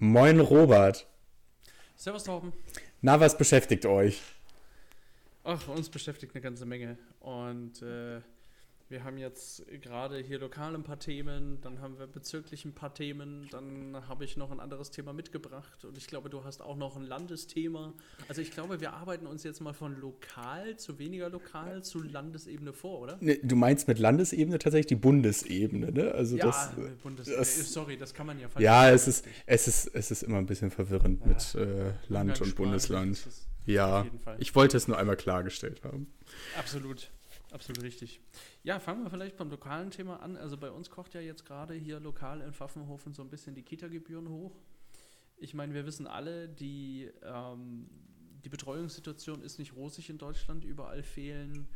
Moin Robert. Servus Torben. Na, was beschäftigt euch? Ach, uns beschäftigt eine ganze Menge. Und äh, wir haben jetzt gerade hier lokal ein paar Themen, dann haben wir bezirklich ein paar Themen, dann habe ich noch ein anderes Thema mitgebracht und ich glaube, du hast auch noch ein Landesthema. Also ich glaube, wir arbeiten uns jetzt mal von lokal zu weniger lokal zu Landesebene vor, oder? Nee, du meinst mit Landesebene tatsächlich die Bundesebene, ne? Also ja, das, Bundes das- sorry, das kann man ja falsch ja, es verstehen. ist, es ist, es ist immer ein bisschen verwirrend mit äh, Land und Bundesland. Ja, ich wollte es nur einmal klargestellt haben. Absolut, absolut richtig. Ja, fangen wir vielleicht beim lokalen Thema an. Also bei uns kocht ja jetzt gerade hier lokal in Pfaffenhofen so ein bisschen die Kita-Gebühren hoch. Ich meine, wir wissen alle, die, ähm, die Betreuungssituation ist nicht rosig in Deutschland. Überall fehlen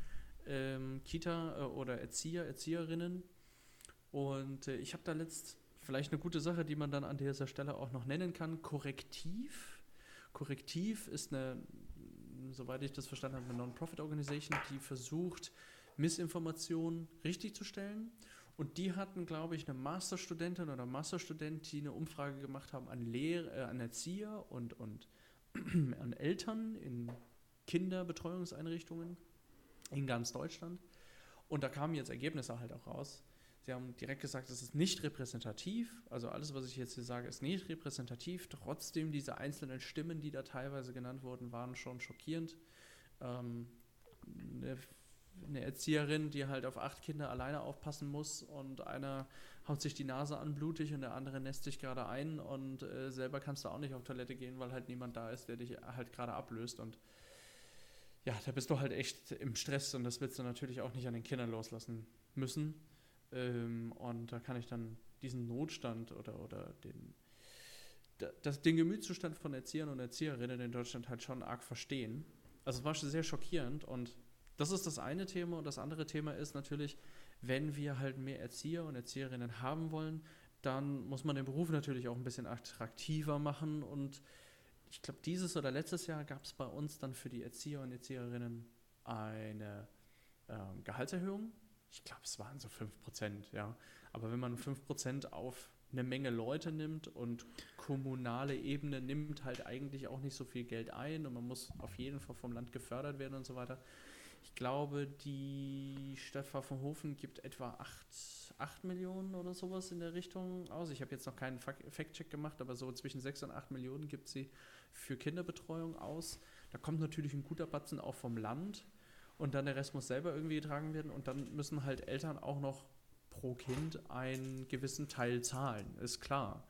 ähm, Kita- äh, oder Erzieher, Erzieherinnen. Und äh, ich habe da letzt vielleicht eine gute Sache, die man dann an dieser Stelle auch noch nennen kann. Korrektiv. Korrektiv ist eine, soweit ich das verstanden habe, eine Non-Profit-Organisation, die versucht, Missinformationen richtig zu stellen. Und die hatten, glaube ich, eine Masterstudentin oder Masterstudent, die eine Umfrage gemacht haben an, Lehr äh, an Erzieher und, und an Eltern in Kinderbetreuungseinrichtungen in ganz Deutschland. Und da kamen jetzt Ergebnisse halt auch raus. Sie haben direkt gesagt, es ist nicht repräsentativ. Also alles, was ich jetzt hier sage, ist nicht repräsentativ. Trotzdem, diese einzelnen Stimmen, die da teilweise genannt wurden, waren schon schockierend. Ähm, eine, eine Erzieherin, die halt auf acht Kinder alleine aufpassen muss und einer haut sich die Nase an blutig und der andere nässt sich gerade ein und äh, selber kannst du auch nicht auf Toilette gehen, weil halt niemand da ist, der dich halt gerade ablöst und ja, da bist du halt echt im Stress und das willst du natürlich auch nicht an den Kindern loslassen müssen. Ähm, und da kann ich dann diesen Notstand oder, oder den, da- das, den Gemütszustand von Erziehern und Erzieherinnen in Deutschland halt schon arg verstehen. Also es war schon sehr schockierend und das ist das eine Thema und das andere Thema ist natürlich, wenn wir halt mehr Erzieher und Erzieherinnen haben wollen, dann muss man den Beruf natürlich auch ein bisschen attraktiver machen und ich glaube, dieses oder letztes Jahr gab es bei uns dann für die Erzieher und Erzieherinnen eine ähm, Gehaltserhöhung. Ich glaube, es waren so 5%, ja. Aber wenn man 5% auf eine Menge Leute nimmt und kommunale Ebene nimmt halt eigentlich auch nicht so viel Geld ein und man muss auf jeden Fall vom Land gefördert werden und so weiter. Ich glaube, die Stadt Pfaffenhofen gibt etwa 8, 8 Millionen oder sowas in der Richtung aus. Ich habe jetzt noch keinen Fact-Check gemacht, aber so zwischen 6 und 8 Millionen gibt sie für Kinderbetreuung aus. Da kommt natürlich ein guter Batzen auch vom Land und dann der Rest muss selber irgendwie getragen werden und dann müssen halt Eltern auch noch pro Kind einen gewissen Teil zahlen, ist klar.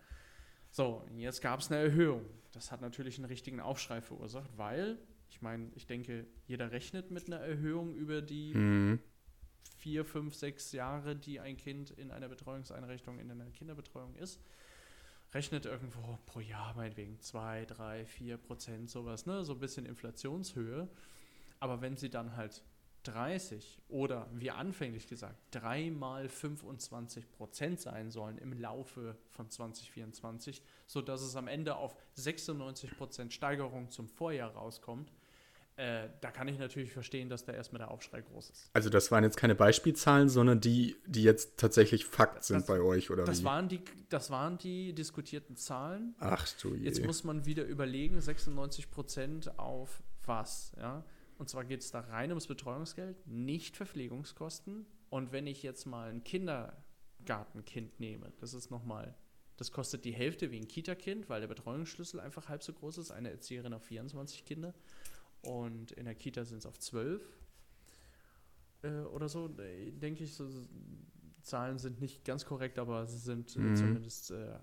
So, jetzt gab es eine Erhöhung. Das hat natürlich einen richtigen Aufschrei verursacht, weil, ich meine, ich denke, jeder rechnet mit einer Erhöhung über die Mhm. vier, fünf, sechs Jahre, die ein Kind in einer Betreuungseinrichtung, in einer Kinderbetreuung ist, rechnet irgendwo pro Jahr meinetwegen zwei, drei, vier Prozent, sowas, ne? So ein bisschen Inflationshöhe. Aber wenn sie dann halt 30 oder wie anfänglich gesagt, dreimal 25 Prozent sein sollen im Laufe von 2024, sodass es am Ende auf 96 Prozent Steigerung zum Vorjahr rauskommt, äh, da kann ich natürlich verstehen, dass da erstmal der Aufschrei groß ist. Also das waren jetzt keine Beispielzahlen, sondern die, die jetzt tatsächlich Fakt sind Das- bei euch, oder Das wie? waren, die, das waren die diskutierten Zahlen. Ach du je. Jetzt muss man wieder überlegen, 96 Prozent auf was, ja? Und zwar geht es da rein ums Betreuungsgeld, nicht Verpflegungskosten. Und wenn ich jetzt mal ein Kindergartenkind nehme, das ist nochmal, das kostet die Hälfte wie ein Kita-Kind, weil der Betreuungsschlüssel einfach halb so groß ist. Eine Erzieherin auf 24 Kinder und in der Kita sind es auf 12 äh, oder so, denke ich. So, Zahlen sind nicht ganz korrekt, aber sie sind äh, Mhm. zumindest äh,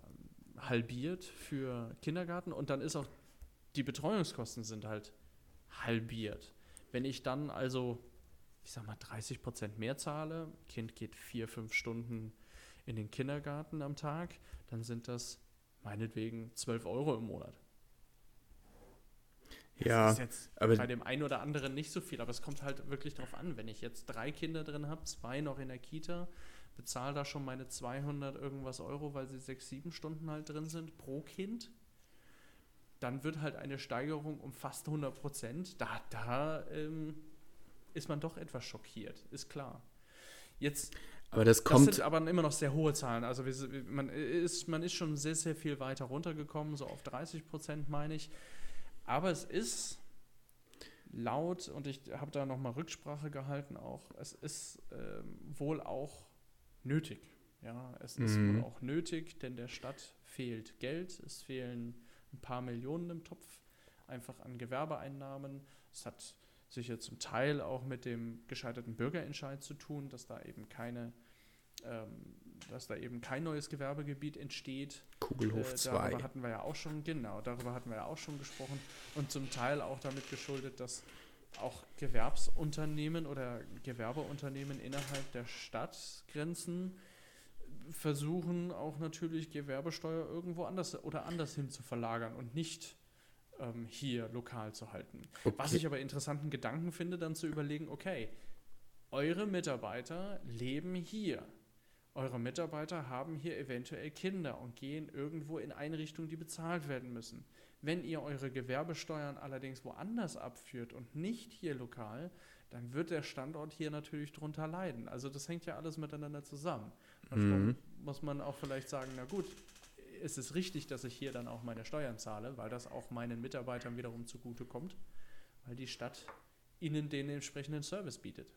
halbiert für Kindergarten und dann ist auch die Betreuungskosten sind halt halbiert. Wenn ich dann also, ich sag mal, 30 Prozent mehr zahle, Kind geht vier, fünf Stunden in den Kindergarten am Tag, dann sind das meinetwegen 12 Euro im Monat. ja, Das ist jetzt aber bei dem einen oder anderen nicht so viel, aber es kommt halt wirklich darauf an. Wenn ich jetzt drei Kinder drin habe, zwei noch in der Kita, bezahle da schon meine 200 irgendwas Euro, weil sie sechs, sieben Stunden halt drin sind pro Kind, dann wird halt eine Steigerung um fast 100 Prozent. Da, da ähm, ist man doch etwas schockiert, ist klar. Jetzt, Aber das kommt. Das sind aber immer noch sehr hohe Zahlen. Also man ist, man ist schon sehr, sehr viel weiter runtergekommen, so auf 30 Prozent meine ich. Aber es ist laut, und ich habe da nochmal Rücksprache gehalten auch, es ist ähm, wohl auch nötig. Ja, es ist mhm. wohl auch nötig, denn der Stadt fehlt Geld, es fehlen ein paar Millionen im Topf, einfach an Gewerbeeinnahmen. Es hat sicher zum Teil auch mit dem gescheiterten Bürgerentscheid zu tun, dass da eben keine, ähm, dass da eben kein neues Gewerbegebiet entsteht. Kugelhof 2. Äh, darüber hatten wir ja auch schon, genau, darüber hatten wir ja auch schon gesprochen. Und zum Teil auch damit geschuldet, dass auch Gewerbsunternehmen oder Gewerbeunternehmen innerhalb der Stadtgrenzen versuchen auch natürlich Gewerbesteuer irgendwo anders oder anders hin zu verlagern und nicht ähm, hier lokal zu halten. Okay. Was ich aber interessanten Gedanken finde, dann zu überlegen, okay, eure Mitarbeiter leben hier. Eure Mitarbeiter haben hier eventuell Kinder und gehen irgendwo in Einrichtungen, die bezahlt werden müssen. Wenn ihr eure Gewerbesteuern allerdings woanders abführt und nicht hier lokal, dann wird der Standort hier natürlich drunter leiden. Also das hängt ja alles miteinander zusammen. Mhm. muss man auch vielleicht sagen, na gut, ist es richtig, dass ich hier dann auch meine Steuern zahle, weil das auch meinen Mitarbeitern wiederum zugutekommt, weil die Stadt ihnen den entsprechenden Service bietet.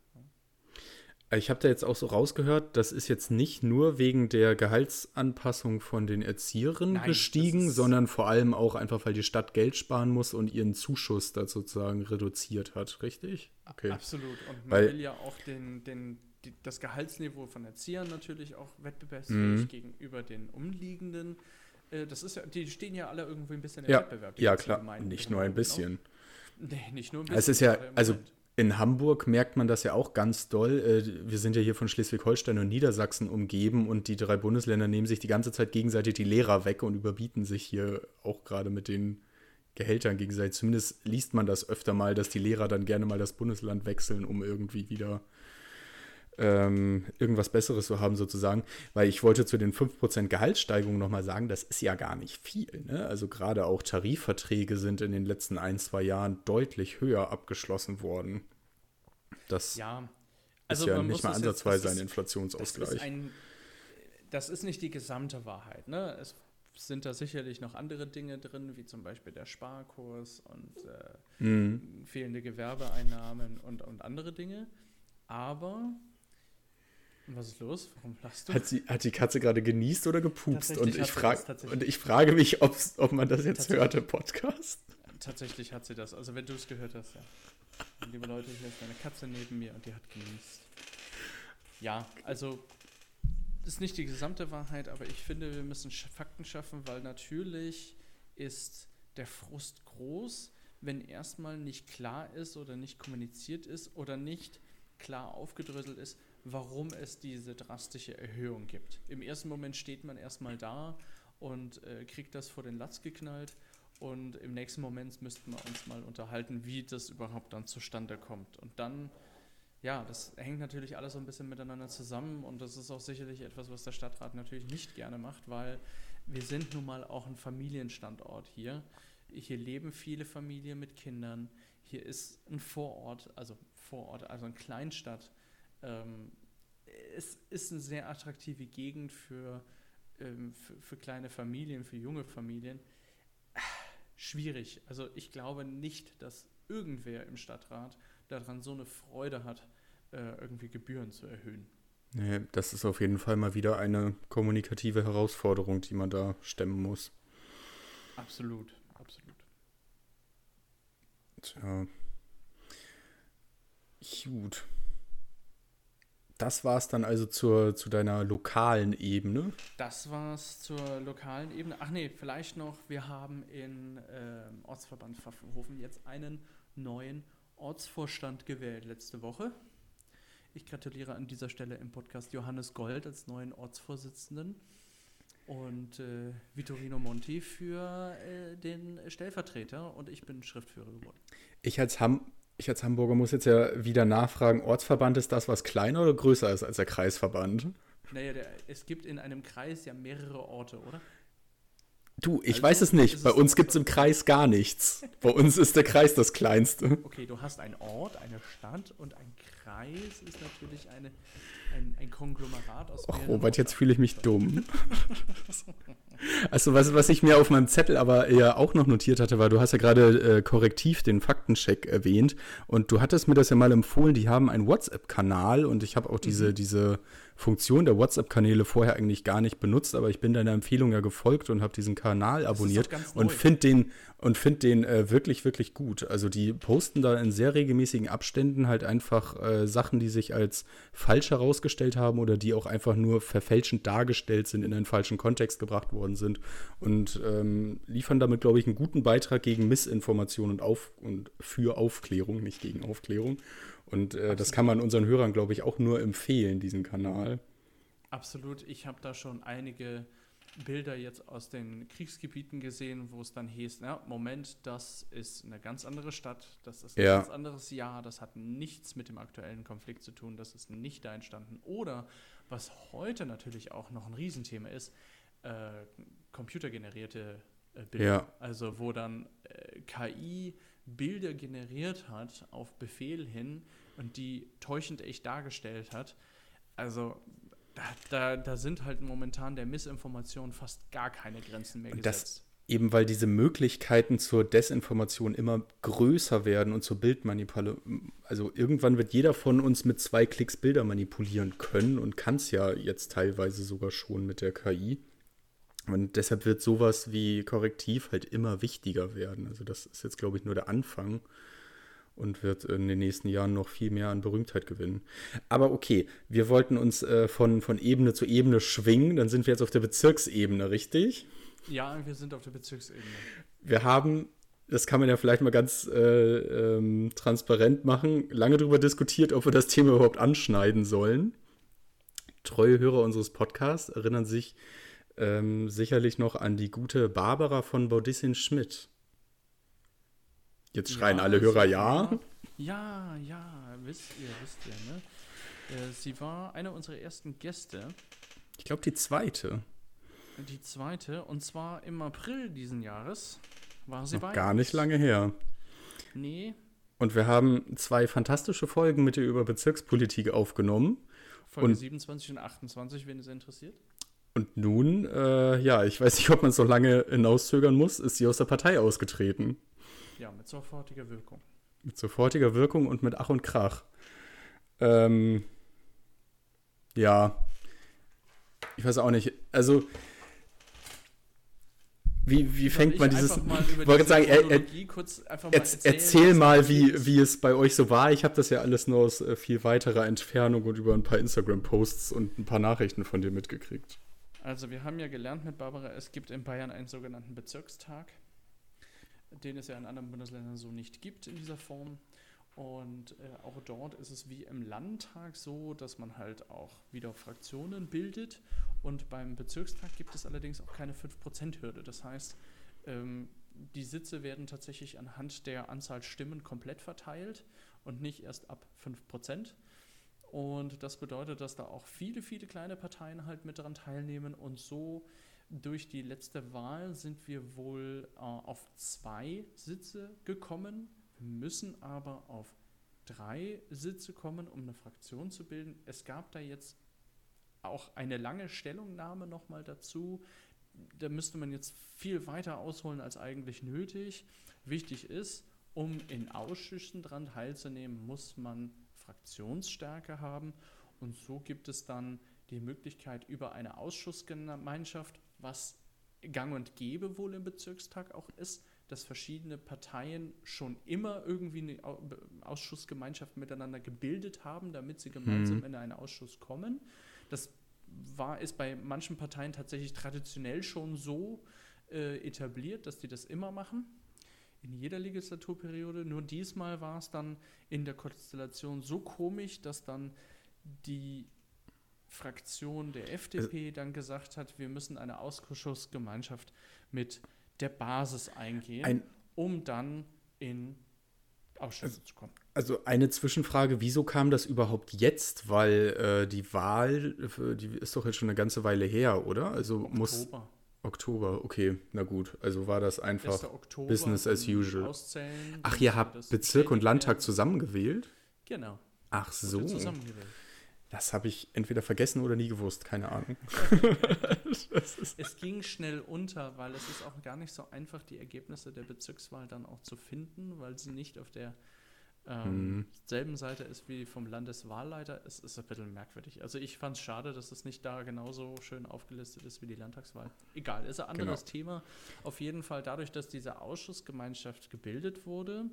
Ich habe da jetzt auch so rausgehört, das ist jetzt nicht nur wegen der Gehaltsanpassung von den Erzieherinnen Nein, gestiegen, sondern vor allem auch einfach, weil die Stadt Geld sparen muss und ihren Zuschuss da sozusagen reduziert hat, richtig? Okay. Absolut. Und man weil, will ja auch den, den die, das Gehaltsniveau von Erziehern natürlich auch wettbewerbsfähig mhm. gegenüber den umliegenden. Äh, das ist ja, die stehen ja alle irgendwie ein bisschen im ja, Wettbewerb. Ja, klar. Gemeinden, nicht nur ein bisschen. Nee, nicht nur ein bisschen. Es ist ja, also in Hamburg merkt man das ja auch ganz doll. Äh, wir sind ja hier von Schleswig-Holstein und Niedersachsen umgeben und die drei Bundesländer nehmen sich die ganze Zeit gegenseitig die Lehrer weg und überbieten sich hier auch gerade mit den Gehältern gegenseitig. Zumindest liest man das öfter mal, dass die Lehrer dann gerne mal das Bundesland wechseln, um irgendwie wieder ähm, irgendwas Besseres zu haben sozusagen, weil ich wollte zu den 5% Gehaltssteigerung nochmal sagen, das ist ja gar nicht viel. Ne? Also gerade auch Tarifverträge sind in den letzten ein, zwei Jahren deutlich höher abgeschlossen worden. Das ja, also ist ja nicht mal ansatzweise jetzt, ein Inflationsausgleich. Das ist, ein, das ist, nicht die gesamte Wahrheit. Ne? Es sind da sicherlich noch andere Dinge drin, wie zum Beispiel der Sparkurs und äh, mhm. fehlende Gewerbeeinnahmen und, und andere Dinge. Aber was ist los? Warum lachst du? Hat, sie, hat die Katze gerade genießt oder gepupst? Und ich, frag, und ich frage mich, ob man das jetzt hört im Podcast. Tatsächlich hat sie das. Also wenn du es gehört hast, ja. Und liebe Leute, hier ist eine Katze neben mir und die hat genießt. Ja, also das ist nicht die gesamte Wahrheit, aber ich finde, wir müssen Fakten schaffen, weil natürlich ist der Frust groß, wenn erstmal nicht klar ist oder nicht kommuniziert ist oder nicht klar aufgedröselt ist, warum es diese drastische Erhöhung gibt. Im ersten Moment steht man erstmal da und äh, kriegt das vor den Latz geknallt und im nächsten Moment müssten wir uns mal unterhalten, wie das überhaupt dann zustande kommt. Und dann, ja, das hängt natürlich alles so ein bisschen miteinander zusammen und das ist auch sicherlich etwas, was der Stadtrat natürlich nicht gerne macht, weil wir sind nun mal auch ein Familienstandort hier. Hier leben viele Familien mit Kindern. Hier ist ein Vorort, also Vorort, also eine Kleinstadt ähm, es ist eine sehr attraktive Gegend für, ähm, für, für, kleine Familien, für junge Familien. Schwierig. Also ich glaube nicht, dass irgendwer im Stadtrat daran so eine Freude hat, äh, irgendwie Gebühren zu erhöhen. Nee, das ist auf jeden Fall mal wieder eine kommunikative Herausforderung, die man da stemmen muss. Absolut, absolut. Tja. Gut das war es dann also zur, zu deiner lokalen Ebene. Das war es zur lokalen Ebene. Ach nee, vielleicht noch, wir haben in äh, Ortsverband Pfaffenhofen jetzt einen neuen Ortsvorstand gewählt letzte Woche. Ich gratuliere an dieser Stelle im Podcast Johannes Gold als neuen Ortsvorsitzenden und äh, Vittorino Monti für äh, den Stellvertreter und ich bin Schriftführer geworden. Ich als Ham ich als Hamburger muss jetzt ja wieder nachfragen, Ortsverband ist das, was kleiner oder größer ist als der Kreisverband? Naja, der, es gibt in einem Kreis ja mehrere Orte, oder? Du, ich also, weiß es nicht. Bei uns gibt es im Kreis gar nichts. Bei uns ist der Kreis das kleinste. Okay, du hast einen Ort, eine Stadt und ein Kreis ist natürlich eine, ein, ein Konglomerat aus. Ach, Robert, jetzt fühle ich mich dumm. Also was, was ich mir auf meinem Zettel aber ja auch noch notiert hatte, war, du hast ja gerade äh, korrektiv den Faktencheck erwähnt und du hattest mir das ja mal empfohlen, die haben einen WhatsApp-Kanal und ich habe auch diese, mhm. diese Funktion der WhatsApp-Kanäle vorher eigentlich gar nicht benutzt, aber ich bin deiner Empfehlung ja gefolgt und habe diesen Kanal abonniert und finde den und finde den äh, wirklich wirklich gut. Also die posten da in sehr regelmäßigen Abständen halt einfach äh, Sachen, die sich als falsch herausgestellt haben oder die auch einfach nur verfälschend dargestellt sind, in einen falschen Kontext gebracht worden sind und ähm, liefern damit glaube ich einen guten Beitrag gegen Missinformation und auf und für Aufklärung, nicht gegen Aufklärung. Und äh, das kann man unseren Hörern, glaube ich, auch nur empfehlen, diesen Kanal. Absolut. Ich habe da schon einige Bilder jetzt aus den Kriegsgebieten gesehen, wo es dann hieß, na, Moment, das ist eine ganz andere Stadt, das ist ein ja. ganz anderes Jahr, das hat nichts mit dem aktuellen Konflikt zu tun, das ist nicht da entstanden. Oder, was heute natürlich auch noch ein Riesenthema ist, äh, computergenerierte äh, Bilder. Ja. Also wo dann äh, KI Bilder generiert hat auf Befehl hin, und die täuschend echt dargestellt hat. Also da, da, da sind halt momentan der Missinformation fast gar keine Grenzen mehr gesetzt. Das eben weil diese Möglichkeiten zur Desinformation immer größer werden und zur Bildmanipulation. Also irgendwann wird jeder von uns mit zwei Klicks Bilder manipulieren können und kann es ja jetzt teilweise sogar schon mit der KI. Und deshalb wird sowas wie Korrektiv halt immer wichtiger werden. Also das ist jetzt, glaube ich, nur der Anfang und wird in den nächsten Jahren noch viel mehr an Berühmtheit gewinnen. Aber okay, wir wollten uns äh, von, von Ebene zu Ebene schwingen, dann sind wir jetzt auf der Bezirksebene, richtig? Ja, wir sind auf der Bezirksebene. Wir haben, das kann man ja vielleicht mal ganz äh, ähm, transparent machen, lange darüber diskutiert, ob wir das Thema überhaupt anschneiden sollen. Treue Hörer unseres Podcasts erinnern sich ähm, sicherlich noch an die gute Barbara von Baudissin Schmidt. Jetzt schreien ja, alle Hörer ja. Ja, ja, wisst ihr, wisst ihr, ne? Äh, sie war eine unserer ersten Gäste. Ich glaube, die zweite. Die zweite, und zwar im April diesen Jahres war sie Noch bei Gar uns. nicht lange her. Nee. Und wir haben zwei fantastische Folgen mit ihr über Bezirkspolitik aufgenommen. Folge und 27 und 28, wenn es interessiert. Und nun, äh, ja, ich weiß nicht, ob man es so lange hinauszögern muss, ist sie aus der Partei ausgetreten. Ja, mit sofortiger Wirkung. Mit sofortiger Wirkung und mit Ach und Krach. Ähm, ja. Ich weiß auch nicht. Also, wie, wie fängt man dieses. Ich wollte sagen, er, er, mal erzähl, erzähl mal, wie, wie es bei euch so war. Ich habe das ja alles nur aus äh, viel weiterer Entfernung und über ein paar Instagram-Posts und ein paar Nachrichten von dir mitgekriegt. Also, wir haben ja gelernt mit Barbara, es gibt in Bayern einen sogenannten Bezirkstag den es ja in anderen Bundesländern so nicht gibt in dieser Form. Und äh, auch dort ist es wie im Landtag so, dass man halt auch wieder Fraktionen bildet. Und beim Bezirkstag gibt es allerdings auch keine 5%-Hürde. Das heißt, ähm, die Sitze werden tatsächlich anhand der Anzahl Stimmen komplett verteilt und nicht erst ab 5%. Und das bedeutet, dass da auch viele, viele kleine Parteien halt mit daran teilnehmen und so durch die letzte Wahl sind wir wohl äh, auf zwei Sitze gekommen, müssen aber auf drei Sitze kommen, um eine Fraktion zu bilden. Es gab da jetzt auch eine lange Stellungnahme nochmal dazu. Da müsste man jetzt viel weiter ausholen als eigentlich nötig. Wichtig ist, um in Ausschüssen daran teilzunehmen, muss man Fraktionsstärke haben. Und so gibt es dann die Möglichkeit über eine Ausschussgemeinschaft was gang und gäbe wohl im Bezirkstag auch ist, dass verschiedene Parteien schon immer irgendwie eine Ausschussgemeinschaft miteinander gebildet haben, damit sie gemeinsam mhm. in einen Ausschuss kommen. Das war, ist bei manchen Parteien tatsächlich traditionell schon so äh, etabliert, dass die das immer machen. In jeder Legislaturperiode. Nur diesmal war es dann in der Konstellation so komisch, dass dann die Fraktion der FDP also, dann gesagt hat, wir müssen eine Ausschussgemeinschaft mit der Basis eingehen, ein, um dann in Ausschüsse also, zu kommen. Also eine Zwischenfrage, wieso kam das überhaupt jetzt? Weil äh, die Wahl, die ist doch jetzt schon eine ganze Weile her, oder? Also Oktober. muss Oktober, okay, na gut. Also war das einfach 1. Oktober Business as usual. Ach, ihr habt Bezirk und Landtag zusammengewählt? Genau. Ach so. Zusammengewählt. Das habe ich entweder vergessen oder nie gewusst, keine Ahnung. Es ging schnell unter, weil es ist auch gar nicht so einfach, die Ergebnisse der Bezirkswahl dann auch zu finden, weil sie nicht auf der ähm, Mhm. selben Seite ist wie vom Landeswahlleiter. Es ist ein bisschen merkwürdig. Also ich fand es schade, dass es nicht da genauso schön aufgelistet ist wie die Landtagswahl. Egal, ist ein anderes Thema. Auf jeden Fall dadurch, dass diese Ausschussgemeinschaft gebildet wurde,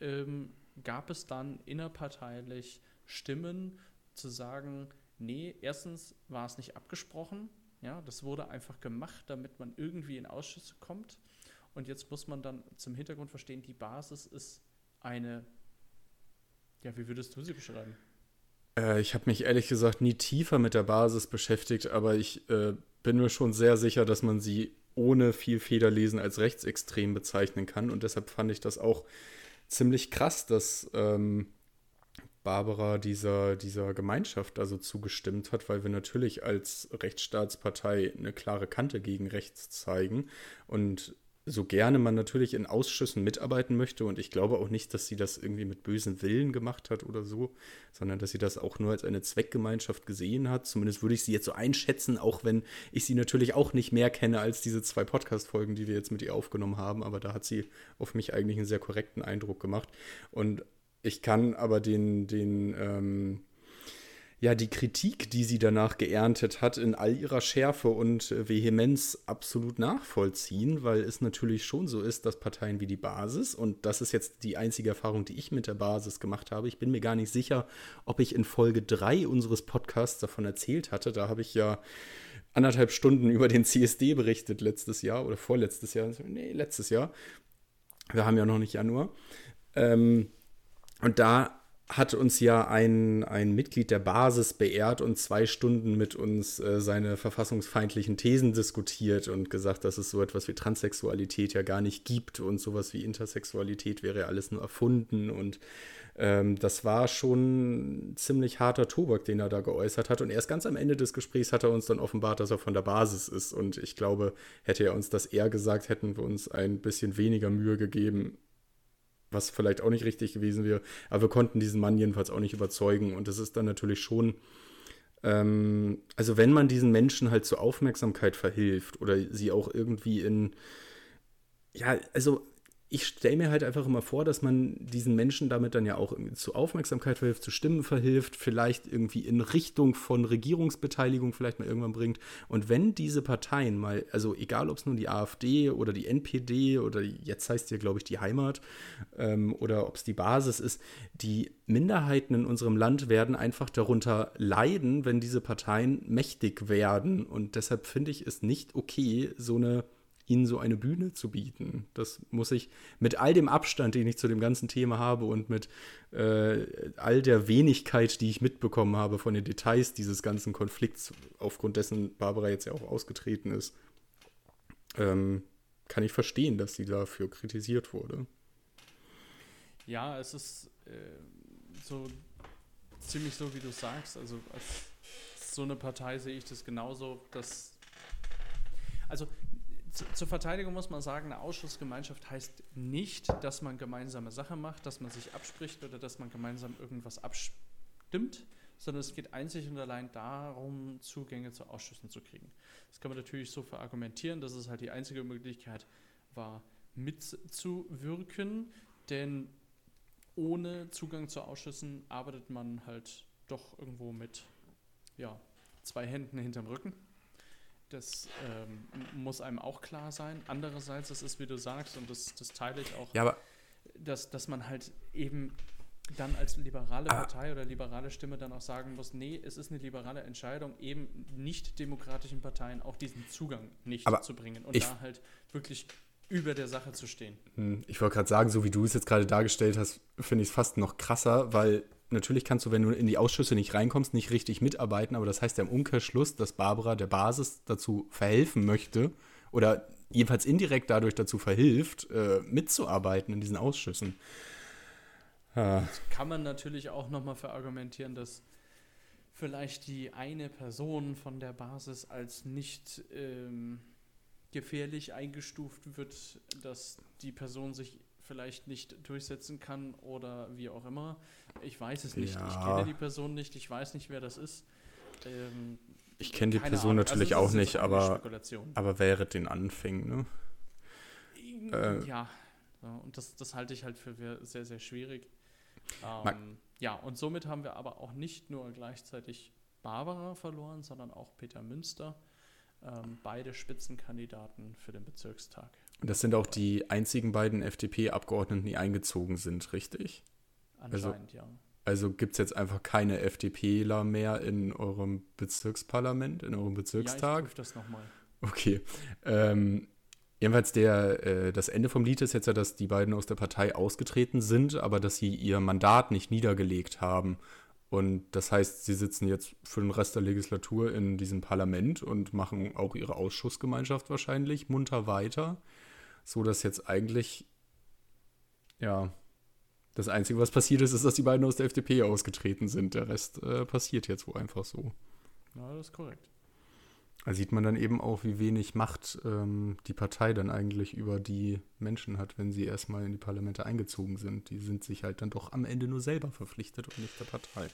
ähm, gab es dann innerparteilich Stimmen zu sagen, nee, erstens war es nicht abgesprochen, ja, das wurde einfach gemacht, damit man irgendwie in Ausschüsse kommt. Und jetzt muss man dann zum Hintergrund verstehen, die Basis ist eine, ja, wie würdest du sie beschreiben? äh, ich habe mich ehrlich gesagt nie tiefer mit der Basis beschäftigt, aber ich äh, bin mir schon sehr sicher, dass man sie ohne viel Federlesen als rechtsextrem bezeichnen kann. Und deshalb fand ich das auch ziemlich krass, dass ähm, Barbara dieser, dieser Gemeinschaft also zugestimmt hat, weil wir natürlich als Rechtsstaatspartei eine klare Kante gegen rechts zeigen und so gerne man natürlich in Ausschüssen mitarbeiten möchte und ich glaube auch nicht, dass sie das irgendwie mit bösen Willen gemacht hat oder so, sondern dass sie das auch nur als eine Zweckgemeinschaft gesehen hat. Zumindest würde ich sie jetzt so einschätzen, auch wenn ich sie natürlich auch nicht mehr kenne als diese zwei Podcast-Folgen, die wir jetzt mit ihr aufgenommen haben, aber da hat sie auf mich eigentlich einen sehr korrekten Eindruck gemacht und ich kann aber den, den, ähm, ja, die Kritik, die sie danach geerntet hat, in all ihrer Schärfe und äh, Vehemenz absolut nachvollziehen, weil es natürlich schon so ist, dass Parteien wie die Basis, und das ist jetzt die einzige Erfahrung, die ich mit der Basis gemacht habe, ich bin mir gar nicht sicher, ob ich in Folge 3 unseres Podcasts davon erzählt hatte, da habe ich ja anderthalb Stunden über den CSD berichtet letztes Jahr oder vorletztes Jahr, nee, letztes Jahr, wir haben ja noch nicht Januar, ähm, und da hat uns ja ein, ein Mitglied der Basis beehrt und zwei Stunden mit uns äh, seine verfassungsfeindlichen Thesen diskutiert und gesagt, dass es so etwas wie Transsexualität ja gar nicht gibt und sowas wie Intersexualität wäre ja alles nur erfunden und ähm, das war schon ziemlich harter Tobak, den er da geäußert hat. Und erst ganz am Ende des Gesprächs hat er uns dann offenbart, dass er von der Basis ist. Und ich glaube, hätte er uns das eher gesagt, hätten wir uns ein bisschen weniger Mühe gegeben, was vielleicht auch nicht richtig gewesen wäre. Aber wir konnten diesen Mann jedenfalls auch nicht überzeugen. Und es ist dann natürlich schon, ähm, also wenn man diesen Menschen halt zur Aufmerksamkeit verhilft oder sie auch irgendwie in, ja, also ich stelle mir halt einfach immer vor, dass man diesen Menschen damit dann ja auch irgendwie zu Aufmerksamkeit verhilft, zu Stimmen verhilft, vielleicht irgendwie in Richtung von Regierungsbeteiligung vielleicht mal irgendwann bringt. Und wenn diese Parteien mal, also egal ob es nun die AfD oder die NPD oder jetzt heißt ja, glaube ich, die Heimat ähm, oder ob es die Basis ist, die Minderheiten in unserem Land werden einfach darunter leiden, wenn diese Parteien mächtig werden. Und deshalb finde ich es nicht okay, so eine ihnen so eine Bühne zu bieten. Das muss ich mit all dem Abstand, den ich zu dem ganzen Thema habe und mit äh, all der Wenigkeit, die ich mitbekommen habe von den Details dieses ganzen Konflikts, aufgrund dessen Barbara jetzt ja auch ausgetreten ist, ähm, kann ich verstehen, dass sie dafür kritisiert wurde. Ja, es ist äh, so ziemlich so, wie du sagst. Also als so eine Partei sehe ich das genauso, dass also zur Verteidigung muss man sagen, eine Ausschussgemeinschaft heißt nicht, dass man gemeinsame Sache macht, dass man sich abspricht oder dass man gemeinsam irgendwas abstimmt, sondern es geht einzig und allein darum, Zugänge zu Ausschüssen zu kriegen. Das kann man natürlich so verargumentieren, dass es halt die einzige Möglichkeit war, mitzuwirken, denn ohne Zugang zu Ausschüssen arbeitet man halt doch irgendwo mit ja, zwei Händen hinterm Rücken. Das ähm, muss einem auch klar sein. Andererseits, das ist, wie du sagst, und das, das teile ich auch, Ja, dass, dass man halt eben dann als liberale Aber- Partei oder liberale Stimme dann auch sagen muss, nee, es ist eine liberale Entscheidung, eben nicht demokratischen Parteien auch diesen Zugang nicht zu bringen und da halt wirklich über der Sache zu stehen. Hm, Ich wollte gerade sagen, so wie du es jetzt gerade dargestellt hast, finde ich es fast noch krasser, weil natürlich kannst du, wenn du in die Ausschüsse nicht reinkommst, nicht richtig mitarbeiten, aber das heißt ja im Umkehrschluss, dass Barbara der Basis dazu verhelfen möchte oder jedenfalls indirekt dadurch dazu verhilft, äh, mitzuarbeiten in diesen Ausschüssen. Ah, Kann man natürlich auch nochmal verargumentieren, dass vielleicht die eine Person von der Basis als nicht ähm, gefährlich eingestuft wird, dass die Person sich vielleicht nicht durchsetzen kann oder wie auch immer. Ich weiß es nicht. Ja. Ich kenne die Person nicht. Ich weiß nicht, wer das ist. Ähm, ich kenne die Person Ahnung. natürlich also, auch nicht, aber, aber wäre den Anfängen, ne? Äh, ja, und das, das halte ich halt für sehr, sehr schwierig. Ähm, ja, und somit haben wir aber auch nicht nur gleichzeitig Barbara verloren, sondern auch Peter Münster. Ähm, beide Spitzenkandidaten für den Bezirkstag. Das sind auch die einzigen beiden FDP-Abgeordneten, die eingezogen sind, richtig? Anscheinend, also, ja. Also gibt es jetzt einfach keine FDPler mehr in eurem Bezirksparlament, in eurem Bezirkstag? Ja, ich das nochmal. Okay. Ähm, jedenfalls der, äh, das Ende vom Lied ist jetzt ja, dass die beiden aus der Partei ausgetreten sind, aber dass sie ihr Mandat nicht niedergelegt haben. Und das heißt, sie sitzen jetzt für den Rest der Legislatur in diesem Parlament und machen auch ihre Ausschussgemeinschaft wahrscheinlich munter weiter, so dass jetzt eigentlich ja das Einzige, was passiert ist, ist, dass die beiden aus der FDP ausgetreten sind. Der Rest äh, passiert jetzt wohl einfach so. Ja, das ist korrekt. Da sieht man dann eben auch, wie wenig Macht ähm, die Partei dann eigentlich über die Menschen hat, wenn sie erstmal in die Parlamente eingezogen sind. Die sind sich halt dann doch am Ende nur selber verpflichtet und nicht der Partei.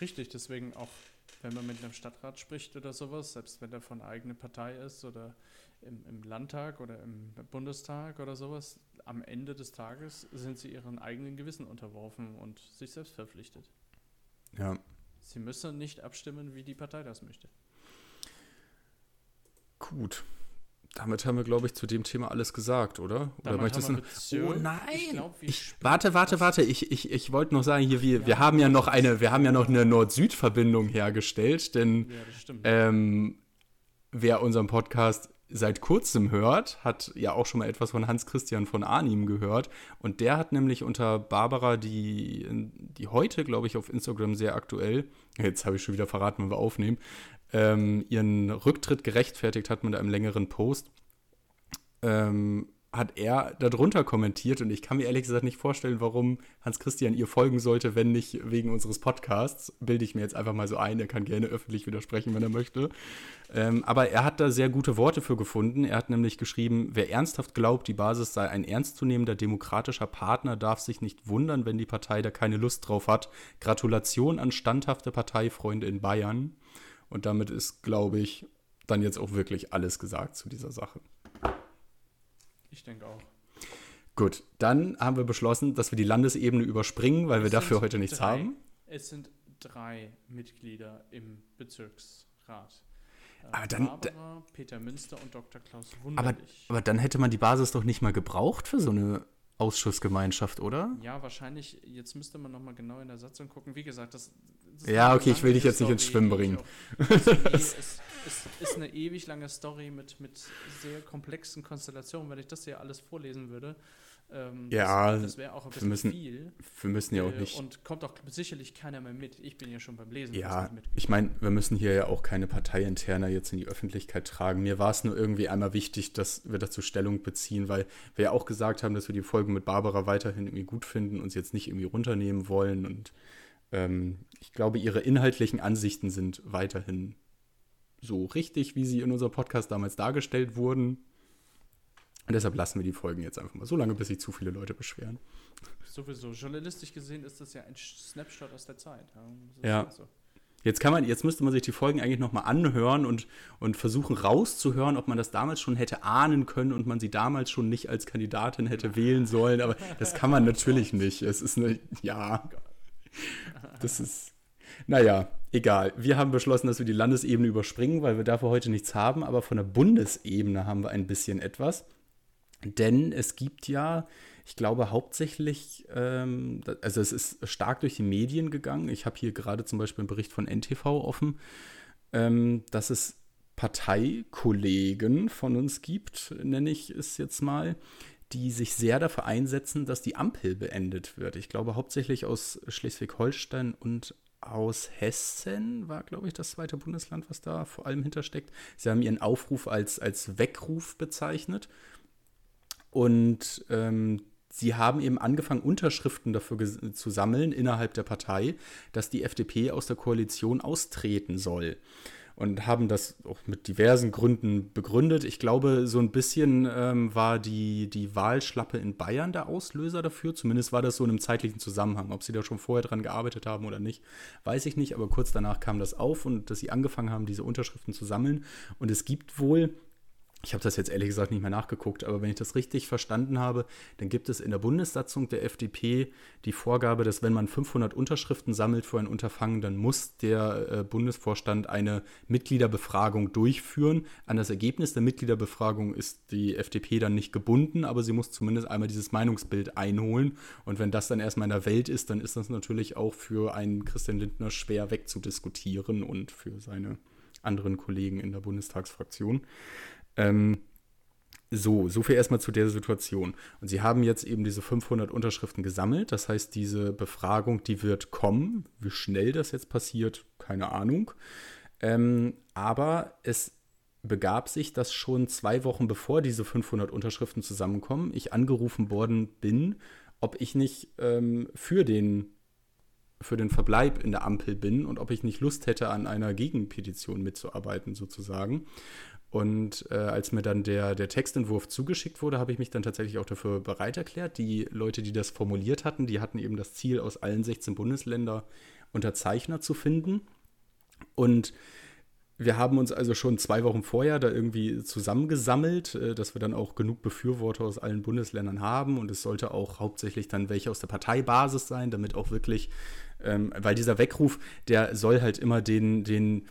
Richtig, deswegen auch, wenn man mit einem Stadtrat spricht oder sowas, selbst wenn der von eigener Partei ist oder im, im Landtag oder im Bundestag oder sowas, am Ende des Tages sind sie ihren eigenen Gewissen unterworfen und sich selbst verpflichtet. Ja. Sie müssen nicht abstimmen, wie die Partei das möchte. Gut. Damit haben wir, glaube ich, zu dem Thema alles gesagt, oder? Oder möchtest du Oh nein! Ich glaub, ich, warte, warte, warte. Ich, ich, ich wollte noch sagen, hier, wir, ja, wir haben ja noch eine, wir haben ja noch eine Nord-Süd-Verbindung hergestellt, denn ja, ähm, wer unseren Podcast seit kurzem hört, hat ja auch schon mal etwas von Hans Christian von Arnim gehört. Und der hat nämlich unter Barbara, die, die heute, glaube ich, auf Instagram sehr aktuell, jetzt habe ich schon wieder verraten, wenn wir aufnehmen, ähm, ihren Rücktritt gerechtfertigt hat mit einem längeren Post. Ähm, hat er darunter kommentiert und ich kann mir ehrlich gesagt nicht vorstellen, warum Hans Christian ihr folgen sollte, wenn nicht wegen unseres Podcasts. Bilde ich mir jetzt einfach mal so ein. Er kann gerne öffentlich widersprechen, wenn er möchte. Ähm, aber er hat da sehr gute Worte für gefunden. Er hat nämlich geschrieben, wer ernsthaft glaubt, die Basis sei ein ernstzunehmender demokratischer Partner, darf sich nicht wundern, wenn die Partei da keine Lust drauf hat. Gratulation an standhafte Parteifreunde in Bayern. Und damit ist, glaube ich, dann jetzt auch wirklich alles gesagt zu dieser Sache. Ich denke auch. Gut, dann haben wir beschlossen, dass wir die Landesebene überspringen, weil es wir dafür heute nichts drei, haben. Es sind drei Mitglieder im Bezirksrat. Äh, aber dann, Barbara, Peter Münster und Dr. Klaus Wunderlich. Aber, aber dann hätte man die Basis doch nicht mal gebraucht für so eine Ausschussgemeinschaft, oder? Ja, wahrscheinlich. Jetzt müsste man nochmal genau in der Satzung gucken. Wie gesagt, das. das ja, okay, ich will dich jetzt nicht ins Schwimmen bringen. es, es ist eine ewig lange Story mit, mit sehr komplexen Konstellationen. Wenn ich das hier alles vorlesen würde, ähm, ja, das, das wäre auch ein bisschen wir müssen, viel. Wir müssen ja auch äh, nicht. Und kommt auch sicherlich keiner mehr mit. Ich bin ja schon beim Lesen. Ja, ich meine, wir müssen hier ja auch keine Parteiinterner jetzt in die Öffentlichkeit tragen. Mir war es nur irgendwie einmal wichtig, dass wir dazu Stellung beziehen, weil wir ja auch gesagt haben, dass wir die Folge mit Barbara weiterhin irgendwie gut finden, uns jetzt nicht irgendwie runternehmen wollen. Und ähm, ich glaube, ihre inhaltlichen Ansichten sind weiterhin so richtig, wie sie in unserem Podcast damals dargestellt wurden. Und deshalb lassen wir die Folgen jetzt einfach mal so lange, bis sich zu viele Leute beschweren. Sowieso. Journalistisch gesehen ist das ja ein Snapshot aus der Zeit. Ja. So. Jetzt kann man, jetzt müsste man sich die Folgen eigentlich nochmal anhören und, und versuchen rauszuhören, ob man das damals schon hätte ahnen können und man sie damals schon nicht als Kandidatin hätte wählen sollen. Aber das kann man natürlich nicht. Es ist eine, ja. Das ist, naja, egal. Wir haben beschlossen, dass wir die Landesebene überspringen, weil wir dafür heute nichts haben. Aber von der Bundesebene haben wir ein bisschen etwas. Denn es gibt ja, ich glaube hauptsächlich, ähm, also es ist stark durch die Medien gegangen. Ich habe hier gerade zum Beispiel einen Bericht von NTV offen, ähm, dass es Parteikollegen von uns gibt, nenne ich es jetzt mal, die sich sehr dafür einsetzen, dass die Ampel beendet wird. Ich glaube hauptsächlich aus Schleswig-Holstein und aus Hessen war, glaube ich, das zweite Bundesland, was da vor allem hintersteckt. Sie haben ihren Aufruf als, als Weckruf bezeichnet. Und ähm, sie haben eben angefangen, Unterschriften dafür zu sammeln innerhalb der Partei, dass die FDP aus der Koalition austreten soll. und haben das auch mit diversen Gründen begründet. Ich glaube, so ein bisschen ähm, war die, die Wahlschlappe in Bayern der Auslöser dafür. Zumindest war das so in einem zeitlichen Zusammenhang. Ob sie da schon vorher dran gearbeitet haben oder nicht, weiß ich nicht. Aber kurz danach kam das auf und dass sie angefangen haben, diese Unterschriften zu sammeln. Und es gibt wohl ich habe das jetzt ehrlich gesagt nicht mehr nachgeguckt, aber wenn ich das richtig verstanden habe, dann gibt es in der Bundessatzung der FDP die Vorgabe, dass wenn man 500 Unterschriften sammelt für ein Unterfangen, dann muss der äh, Bundesvorstand eine Mitgliederbefragung durchführen. An das Ergebnis der Mitgliederbefragung ist die FDP dann nicht gebunden, aber sie muss zumindest einmal dieses Meinungsbild einholen. Und wenn das dann erstmal in der Welt ist, dann ist das natürlich auch für einen Christian Lindner schwer wegzudiskutieren und für seine anderen Kollegen in der Bundestagsfraktion. Ähm, so, so viel erstmal zu der Situation. Und sie haben jetzt eben diese 500 Unterschriften gesammelt. Das heißt, diese Befragung, die wird kommen. Wie schnell das jetzt passiert, keine Ahnung. Ähm, aber es begab sich, dass schon zwei Wochen bevor diese 500 Unterschriften zusammenkommen, ich angerufen worden bin, ob ich nicht ähm, für den für den Verbleib in der Ampel bin und ob ich nicht Lust hätte, an einer Gegenpetition mitzuarbeiten, sozusagen. Und äh, als mir dann der, der Textentwurf zugeschickt wurde, habe ich mich dann tatsächlich auch dafür bereit erklärt. Die Leute, die das formuliert hatten, die hatten eben das Ziel, aus allen 16 Bundesländern Unterzeichner zu finden. Und wir haben uns also schon zwei Wochen vorher da irgendwie zusammengesammelt, äh, dass wir dann auch genug Befürworter aus allen Bundesländern haben. Und es sollte auch hauptsächlich dann welche aus der Parteibasis sein, damit auch wirklich, ähm, weil dieser Weckruf, der soll halt immer den, den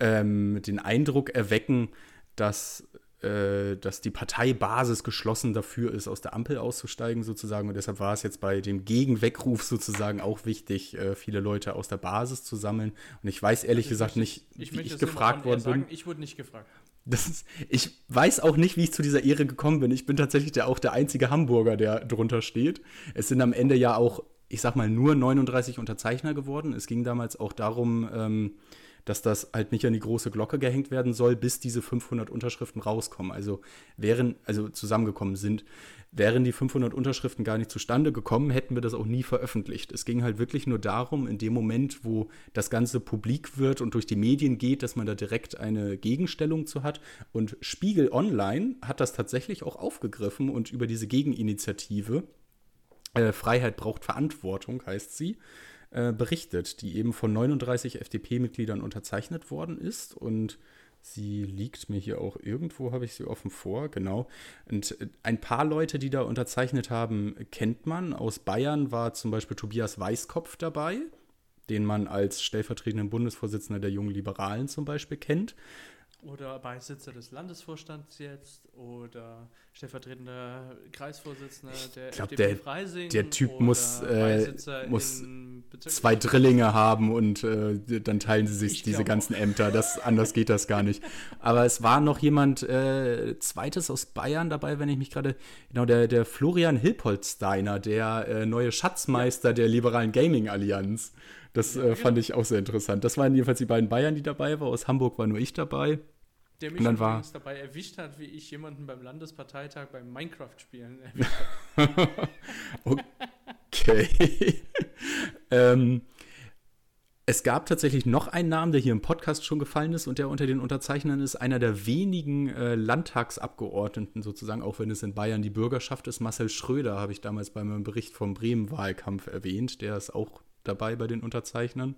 ähm, den Eindruck erwecken, dass, äh, dass die Parteibasis geschlossen dafür ist, aus der Ampel auszusteigen sozusagen. Und deshalb war es jetzt bei dem Gegenweckruf sozusagen auch wichtig, äh, viele Leute aus der Basis zu sammeln. Und ich weiß ehrlich also gesagt nicht, ich wie ich gefragt worden sagen, bin. Ich wurde nicht gefragt. Ist, ich weiß auch nicht, wie ich zu dieser Ehre gekommen bin. Ich bin tatsächlich der, auch der einzige Hamburger, der drunter steht. Es sind am Ende ja auch, ich sag mal, nur 39 Unterzeichner geworden. Es ging damals auch darum, ähm, dass das halt nicht an die große Glocke gehängt werden soll, bis diese 500 Unterschriften rauskommen. Also wären, also zusammengekommen sind. Wären die 500 Unterschriften gar nicht zustande gekommen, hätten wir das auch nie veröffentlicht. Es ging halt wirklich nur darum, in dem Moment, wo das Ganze publik wird und durch die Medien geht, dass man da direkt eine Gegenstellung zu hat. Und Spiegel Online hat das tatsächlich auch aufgegriffen und über diese Gegeninitiative, äh, Freiheit braucht Verantwortung heißt sie, äh, berichtet, die eben von 39 FDP-Mitgliedern unterzeichnet worden ist und Sie liegt mir hier auch irgendwo, habe ich sie offen vor, genau. Und äh, ein paar Leute, die da unterzeichnet haben, kennt man. Aus Bayern war zum Beispiel Tobias Weißkopf dabei, den man als stellvertretenden Bundesvorsitzender der Jungen Liberalen zum Beispiel kennt. Oder Beisitzer des Landesvorstands jetzt oder stellvertretender Kreisvorsitzender der ich glaub, FDP der, Freising. Der Typ muss, äh, muss zwei Drillinge haben und äh, dann teilen sie sich ich diese ganzen auch. Ämter. Das, anders geht das gar nicht. Aber es war noch jemand äh, zweites aus Bayern dabei, wenn ich mich gerade, genau, der, der Florian Hilpoltsteiner, der äh, neue Schatzmeister ja. der liberalen Gaming Allianz. Das ja, äh, fand genau. ich auch sehr interessant. Das waren jedenfalls die beiden Bayern, die dabei waren. Aus Hamburg war nur ich dabei. Der mich dann war dabei erwischt hat, wie ich jemanden beim Landesparteitag beim Minecraft-Spielen erwischt habe. okay. ähm, es gab tatsächlich noch einen Namen, der hier im Podcast schon gefallen ist und der unter den Unterzeichnern ist, einer der wenigen äh, Landtagsabgeordneten sozusagen, auch wenn es in Bayern die Bürgerschaft ist. Marcel Schröder habe ich damals bei meinem Bericht vom Bremen-Wahlkampf erwähnt. Der ist auch dabei bei den Unterzeichnern.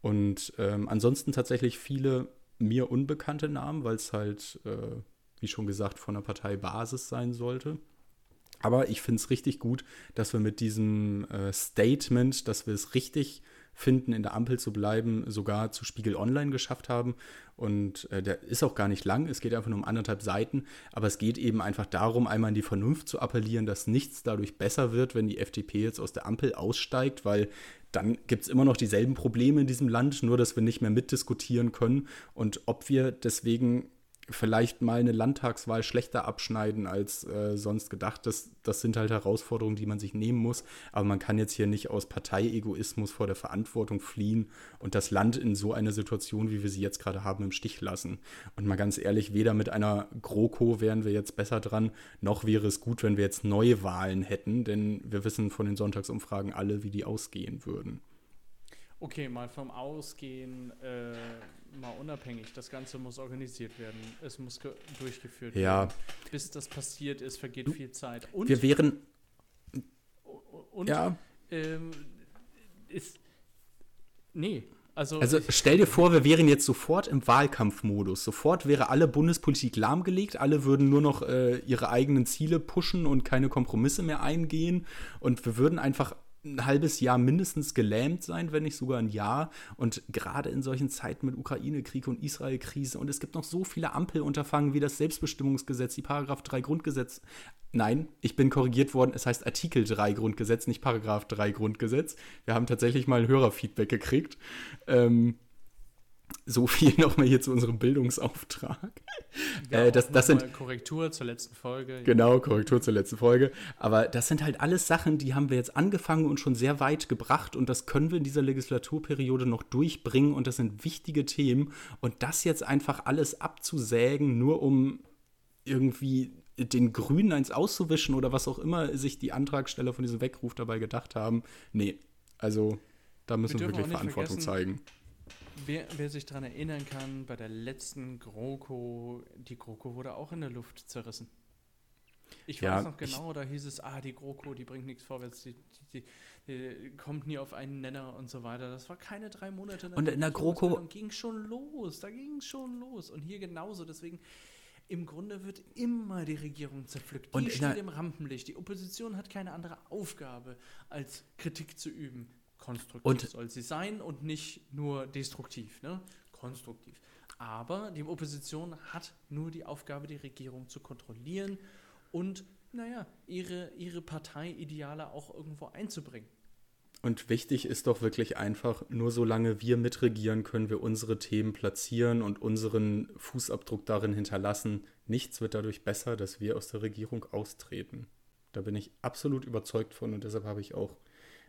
Und ähm, ansonsten tatsächlich viele mir unbekannte Namen, weil es halt, äh, wie schon gesagt, von der Partei Basis sein sollte. Aber ich finde es richtig gut, dass wir mit diesem äh, Statement, dass wir es richtig finden, in der Ampel zu bleiben, sogar zu Spiegel Online geschafft haben. Und äh, der ist auch gar nicht lang, es geht einfach nur um anderthalb Seiten, aber es geht eben einfach darum, einmal an die Vernunft zu appellieren, dass nichts dadurch besser wird, wenn die FDP jetzt aus der Ampel aussteigt, weil dann gibt es immer noch dieselben Probleme in diesem Land, nur dass wir nicht mehr mitdiskutieren können. Und ob wir deswegen vielleicht mal eine Landtagswahl schlechter abschneiden als äh, sonst gedacht. Das, das sind halt Herausforderungen, die man sich nehmen muss. Aber man kann jetzt hier nicht aus Parteiegoismus vor der Verantwortung fliehen und das Land in so einer Situation, wie wir sie jetzt gerade haben, im Stich lassen. Und mal ganz ehrlich, weder mit einer GroKo wären wir jetzt besser dran, noch wäre es gut, wenn wir jetzt neue Wahlen hätten, denn wir wissen von den Sonntagsumfragen alle, wie die ausgehen würden. Okay, mal vom Ausgehen, äh, mal unabhängig. Das Ganze muss organisiert werden. Es muss durchgeführt ja. werden. Bis das passiert ist, vergeht viel Zeit. Und wir wären. Und ja. Ähm, ist. Nee, also, also, stell dir vor, wir wären jetzt sofort im Wahlkampfmodus. Sofort wäre alle Bundespolitik lahmgelegt, alle würden nur noch äh, ihre eigenen Ziele pushen und keine Kompromisse mehr eingehen. Und wir würden einfach ein halbes Jahr mindestens gelähmt sein, wenn nicht sogar ein Jahr. Und gerade in solchen Zeiten mit Ukraine-Krieg und Israel-Krise und es gibt noch so viele Ampelunterfangen wie das Selbstbestimmungsgesetz, die Paragraph 3 Grundgesetz. Nein, ich bin korrigiert worden, es heißt Artikel 3 Grundgesetz, nicht Paragraph 3 Grundgesetz. Wir haben tatsächlich mal ein Hörerfeedback gekriegt. Ähm, so viel nochmal hier zu unserem Bildungsauftrag. Ja, äh, das, das sind Korrektur zur letzten Folge. Genau, Korrektur zur letzten Folge. Aber das sind halt alles Sachen, die haben wir jetzt angefangen und schon sehr weit gebracht und das können wir in dieser Legislaturperiode noch durchbringen und das sind wichtige Themen und das jetzt einfach alles abzusägen, nur um irgendwie den Grünen eins auszuwischen oder was auch immer sich die Antragsteller von diesem Weckruf dabei gedacht haben. Nee, also da müssen wir, wir wirklich Verantwortung zeigen Wer, wer sich daran erinnern kann, bei der letzten GroKo, die GroKo wurde auch in der Luft zerrissen. Ich ja, weiß noch genau, da hieß es, ah, die GroKo, die bringt nichts vorwärts, die, die, die, kommt nie auf einen Nenner und so weiter. Das war keine drei Monate. Und in der GroKo ging schon los, da ging es schon los. Und hier genauso, deswegen im Grunde wird immer die Regierung zerpflückt. Die und steht im Rampenlicht. Die Opposition hat keine andere Aufgabe, als Kritik zu üben. Konstruktiv und soll sie sein und nicht nur destruktiv, ne? Konstruktiv. Aber die Opposition hat nur die Aufgabe, die Regierung zu kontrollieren und, naja, ihre, ihre Parteiideale auch irgendwo einzubringen. Und wichtig ist doch wirklich einfach, nur solange wir mitregieren, können wir unsere Themen platzieren und unseren Fußabdruck darin hinterlassen. Nichts wird dadurch besser, dass wir aus der Regierung austreten. Da bin ich absolut überzeugt von und deshalb habe ich auch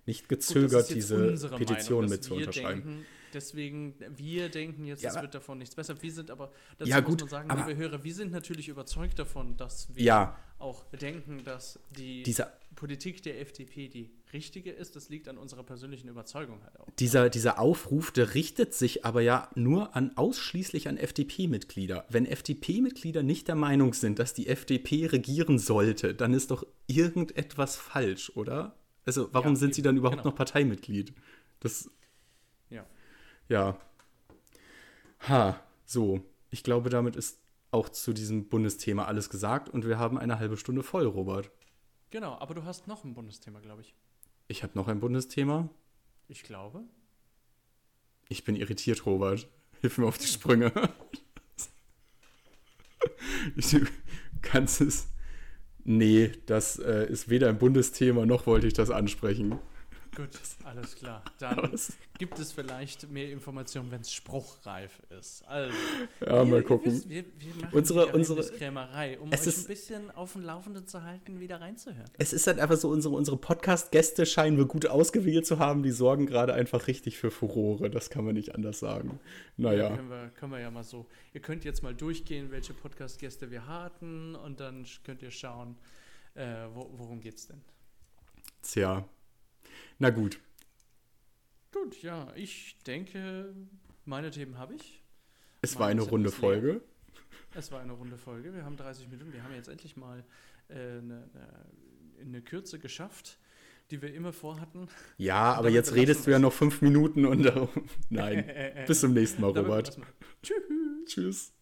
nicht gezögert, Gut, diese Petition Meinung, mit zu unterschreiben. Denken, deswegen, wir denken jetzt, ja, es wird davon nichts besser. Wir sind aber, dazu ja, muss man sagen, liebe Hörer, wir sind natürlich überzeugt davon, dass wir ja, auch denken, dass die dieser, Politik der FDP die richtige ist. Das liegt an unserer persönlichen Überzeugung halt auch. Dieser, dieser Aufruf, der richtet sich aber ja nur an ausschließlich an FDP-Mitglieder. Wenn FDP-Mitglieder nicht der Meinung sind, dass die FDP regieren sollte, dann ist doch irgendetwas falsch, oder? Also, warum ja, sind sie dann überhaupt genau. noch Parteimitglied? Das. Ja. Ja. Ha, so. Ich glaube, damit ist auch zu diesem Bundesthema alles gesagt und wir haben eine halbe Stunde voll, Robert. Genau, aber du hast noch ein Bundesthema, glaube ich. Ich habe noch ein Bundesthema? Ich glaube. Ich bin irritiert, Robert. Hilf mir auf die Sprünge. du kannst es Nee, das äh, ist weder ein Bundesthema noch wollte ich das ansprechen. Gut, alles klar. Dann gibt es vielleicht mehr Informationen, wenn es spruchreif ist. Also, ja, wir, mal gucken. Wisst, wir, wir machen unsere, unsere Krämerei, um es euch ist, ein bisschen auf dem Laufenden zu halten, wieder reinzuhören. Es ist halt einfach so, unsere, unsere Podcast-Gäste scheinen wir gut ausgewählt zu haben. Die sorgen gerade einfach richtig für Furore. Das kann man nicht anders sagen. Naja. Ja, können, wir, können wir ja mal so. Ihr könnt jetzt mal durchgehen, welche Podcast-Gäste wir hatten und dann könnt ihr schauen, äh, wo, worum geht's denn. Tja, na gut. Gut, ja, ich denke, meine Themen habe ich. Es meine war eine runde Folge. Es war eine runde Folge. Wir haben 30 Minuten. Wir haben jetzt endlich mal äh, eine, eine, Kürze geschafft, die wir immer vorhatten. Ja, aber jetzt redest du ja noch fünf Minuten und darum. Nein. Bis zum nächsten Mal, Robert. Tschüss. Tschüss.